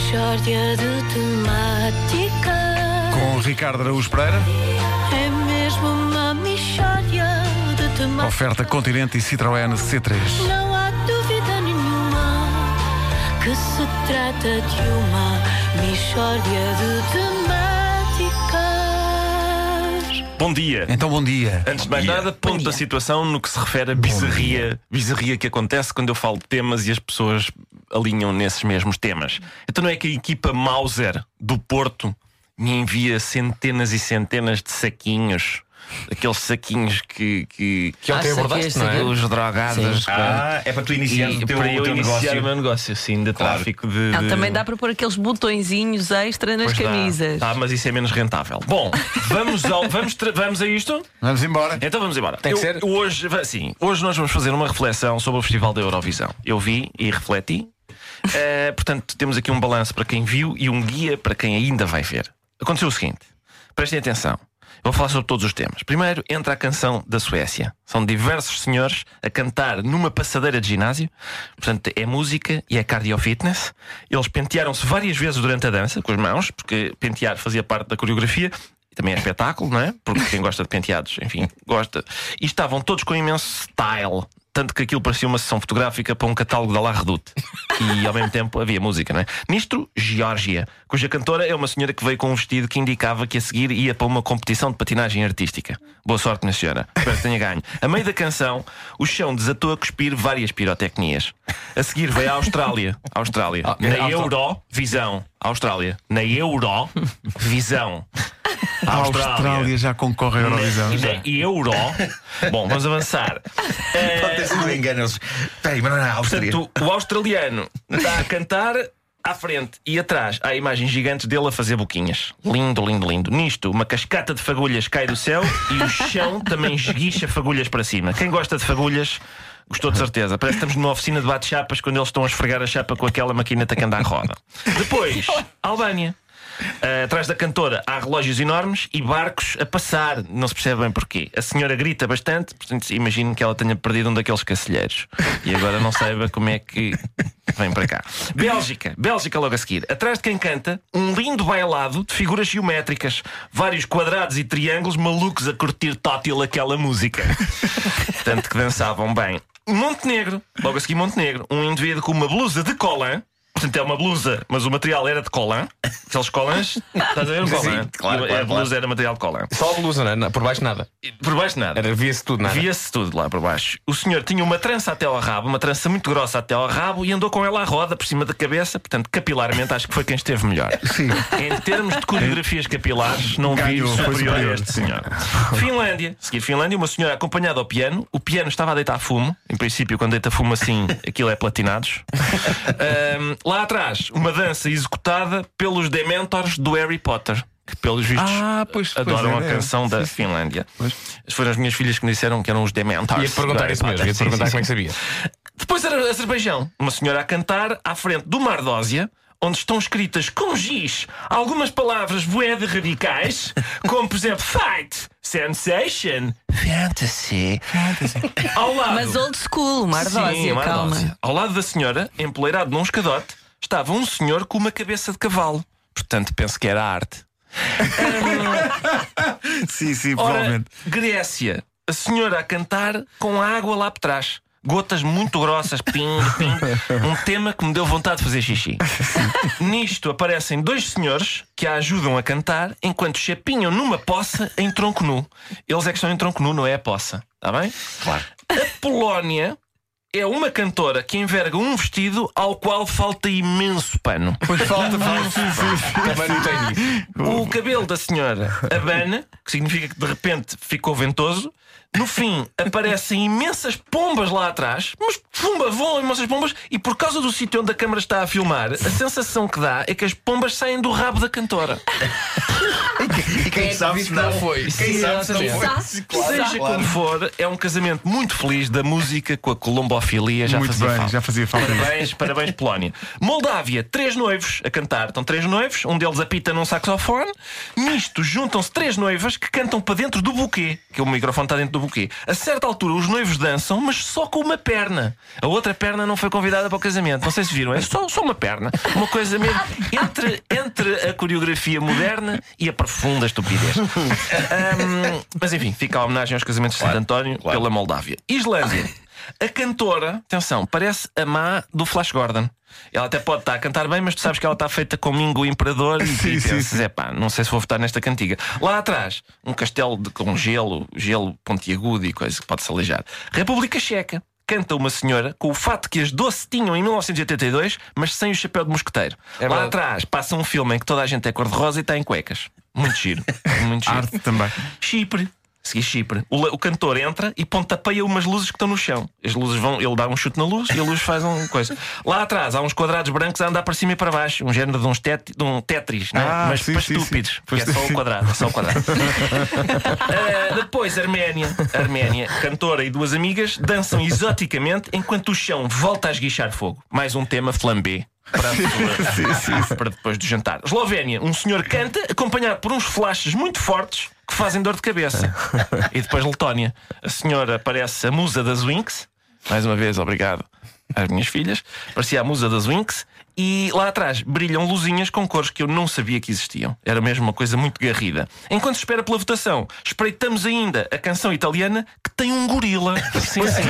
Mishória de temáticas. Com Ricardo Araújo Pereira, É mesmo uma mishória de temáticas. oferta Continente e Citroën C3. Não há dúvida nenhuma que se trata de uma mishória de temáticas. Bom dia. Então, bom dia. Antes de mais dia. nada, ponto da situação no que se refere a bizarria, bizarria que acontece quando eu falo de temas e as pessoas alinham nesses mesmos temas. Então não é que a equipa Mauser do Porto me envia centenas e centenas de saquinhos. Aqueles saquinhos que, que, Que ontem Ah, abordaste, saquei, não é? os drogados. Ah, é para tu iniciar o teu, para o eu teu iniciar negócio. o meu negócio, sim, de Claro. tráfico de. Não, de- também dá para pôr aqueles botõezinhos extra nas Pois dá. camisas. Tá, mas isso é menos rentável. Bom, vamos, ao, vamos, vamos a isto? Vamos embora. Então vamos embora. Tem que Eu- ser? Hoje, sim, hoje nós vamos fazer uma reflexão sobre o Festival da Eurovisão. Eu vi e refleti. Eh, portanto, temos aqui um balanço para quem viu e um guia para quem ainda vai ver. Aconteceu o seguinte: prestem atenção. Eu Vou falar sobre todos os temas. Primeiro, entra a canção da Suécia. São diversos senhores a cantar numa passadeira de ginásio. Portanto, é música e é cardio fitness. Eles pentearam-se várias vezes durante a dança, com as mãos, porque pentear fazia parte da coreografia. E também é espetáculo, não é? Porque quem gosta de penteados, enfim, gosta. E estavam todos com imenso style. Tanto que aquilo parecia uma sessão fotográfica para um catálogo da La Redoute. E ao mesmo tempo havia música, não é? Nisto, Geórgia, cuja cantora é uma senhora que veio com um vestido que indicava que a seguir ia para uma competição de patinagem artística. Boa sorte, minha senhora. Espero que tenha ganho. A meio da canção, o chão desatou a cuspir várias pirotecnias. A seguir veio a Austrália. Austrália. Na. Eurovisão. Austrália. Na Eurovisão. A Austrália já concorre à Eurovisão. Na, na Euro. Bom, vamos avançar. Pode ter sido engano. Eles... Peraí, mas não é a Áustria. Portanto, o australiano está a cantar à frente e atrás há imagens gigantes dele a fazer boquinhas. Lindo, lindo, lindo. Nisto, uma cascata de fagulhas cai do céu e o chão também esguicha fagulhas para cima. Quem gosta de fagulhas. Gostou de certeza. Parece que estamos numa oficina de bate-chapas quando eles estão a esfregar a chapa com aquela maquineta que anda à roda. Depois, Albânia. Uh, atrás da cantora há relógios enormes e barcos a passar. Não se percebe bem porquê. A senhora grita bastante, portanto, imagino que ela tenha perdido um daqueles cacilheiros e agora não saiba como é que vem para cá. Bélgica, Bélgica logo a seguir. Atrás de quem canta, um lindo bailado de figuras geométricas, vários quadrados e triângulos malucos a curtir tótil aquela música. Tanto que dançavam bem. Montenegro, logo a seguir Montenegro, um indivíduo com uma blusa de colã. Portanto, é uma blusa, mas o material era de colã. Aqueles colãs. Estás a ver Sim, colã? claro, E a claro, blusa era material de colã. Só a blusa, não é? Por baixo nada. Por baixo nada. Era, via-se tudo, nada. Via-se tudo lá por baixo. O senhor tinha uma trança até ao rabo, uma trança muito grossa até ao rabo e andou com ela à roda por cima da cabeça. Portanto, capilarmente, acho que foi quem esteve melhor. Sim. Em termos de coreografias capilares, não vi Ganhou, foi superior, superior, a este sim. senhor. Finlândia. Seguir, Finlândia, uma senhora acompanhada ao piano. O piano estava a deitar fumo. Em princípio, quando deita fumo assim, aquilo é platinados. Ahm, lá atrás, uma dança executada pelos Dementors do Harry Potter. Que, pelos vistos, Ah, pois, pois adoram é, a é. canção da Finlândia. Foram as minhas filhas que me disseram que eram os Dementors. Ia-te perguntar isso mesmo. Sim, perguntar sim, como é que sim. sabia. Depois era Azerbaijão, uma senhora a cantar à frente do Mardósia, onde estão escritas com giz algumas palavras bué de radicais, como por exemplo fight, sensation, fantasy. Ao lado, Mas old school, uma Sim, ardósia, uma calma. ardósia. Ao lado da senhora, empoleirado num escadote, estava um senhor com uma cabeça de cavalo. Portanto, penso que era arte. Sim, sim, Ora, provavelmente. Grécia, a senhora a cantar com a água lá por trás. Gotas muito grossas, ping, ping. Um tema que me deu vontade de fazer xixi. Nisto aparecem dois senhores que a ajudam a cantar enquanto chapinham numa poça em tronco nu. Eles é que estão em tronco nu, não é a poça. Está bem? Claro. A Polónia é uma cantora que enverga um vestido ao qual falta imenso pano. Pois falta, falta. Também não tem isso. O cabelo da senhora abana, que significa que de repente ficou ventoso. No fim, aparecem imensas pombas lá atrás, mas pumba, voam imensas pombas, e por causa do sítio onde a câmara está a filmar, a sensação que dá é que as pombas saem do rabo da cantora. E quem sabe se não foi? Quem sabe se não foi? Seja como for, é um casamento muito feliz da música com a colombofilia. Já Muito fazia bem, falta. já fazia falta. Parabéns, parabéns, Polónia. Moldávia, três noivos a cantar. Estão três noivos, um deles apita num saxofone. Nisto juntam-se três noivas que cantam para dentro do buquê, que o microfone está dentro do buquê. A certa altura, os noivos dançam, mas só com uma perna. A outra perna não foi convidada para o casamento. Não sei se viram, é só, só uma perna. Uma coisa mesmo entre, entre a coreografia moderna e a profunda estupidez. Ahm, mas enfim, fica a homenagem aos casamentos de Santo António pela Moldávia. Islândia. A cantora, atenção, parece a má do Flash Gordon. Ela até pode estar a cantar bem, mas tu sabes que ela está feita com Mingo Imperador e, Sim, e sim, pensas, sim. pá, não sei se vou votar nesta cantiga. Lá atrás, um castelo de- com gelo, gelo pontiagudo e coisa que pode-se aleijar. República Checa. Canta uma senhora com o fato que as doce tinham em 1982, mas sem o chapéu de mosqueteiro. É Lá atrás passa um filme em que toda a gente é cor-de-rosa e está em cuecas. Muito giro. Muito giro. Arte também. Chipre. Segui Chipre. O, o cantor entra e pontapeia umas luzes que estão no chão. As luzes vão, ele dá um chute na luz e a luz faz uma coisa. Lá atrás há uns quadrados brancos a andar para cima e para baixo, um género de, uns tet, de um Tetris, não é? Ah, mas sim, para sim, sim. estúpidos. Pois porque é só sim. o quadrado. É só quadrado. Ah, depois, Arménia. Arménia, cantora e duas amigas dançam exoticamente enquanto o chão volta a esguichar fogo. Mais um tema flambé. Para, a sua- para depois do jantar. Eslovénia, um senhor canta, acompanhado por uns flashes muito fortes que fazem dor de cabeça. E depois Letónia, a senhora parece a musa das Winx. Mais uma vez, obrigado às minhas filhas. Parecia a musa das Winx. E lá atrás brilham luzinhas com cores que eu não sabia que existiam. Era mesmo uma coisa muito garrida. Enquanto se espera pela votação, espreitamos ainda a canção italiana que tem um gorila. Sim, sim.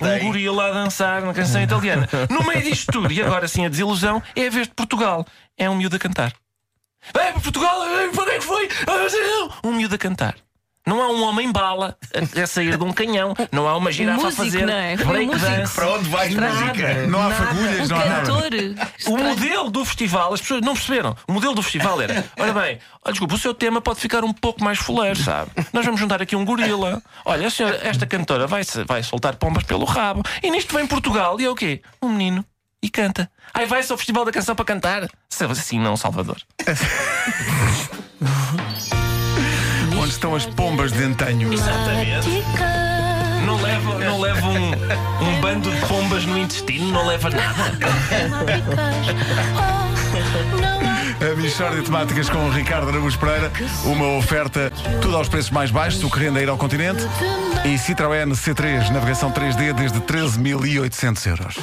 Um gorila a dançar na canção italiana. No meio disto tudo, e agora sim a desilusão, é a vez de Portugal. É um miúdo a cantar. Vai para Portugal, para quem é que foi? Um miúdo a cantar. Não há um homem bala a, a sair de um canhão. Não há uma girafa músico, a fazer não é? Break dance. Para onde vais, música? Não há Nada. fagulhas, o não há nada. cantor. O modelo do festival, as pessoas não perceberam. O modelo do festival era: olha bem, olha, desculpa, o seu tema pode ficar um pouco mais fuleiro, sabe? Nós vamos juntar aqui um gorila. Olha, a senhora, esta cantora vai, vai soltar pombas pelo rabo. E nisto vem Portugal. E é o quê? Um menino. E canta. Ai, vai-se ao Festival da Canção para cantar? Se assim, não, Salvador. Estão as pombas de antanho? Exatamente. Não leva, não leva um, um bando de pombas no intestino, não leva nada. A Michórdia de Temáticas com o Ricardo Araújo Pereira. Uma oferta, tudo aos preços mais baixos, o que rende a ir ao continente. E Citroën C3, navegação 3D desde 13.800 euros.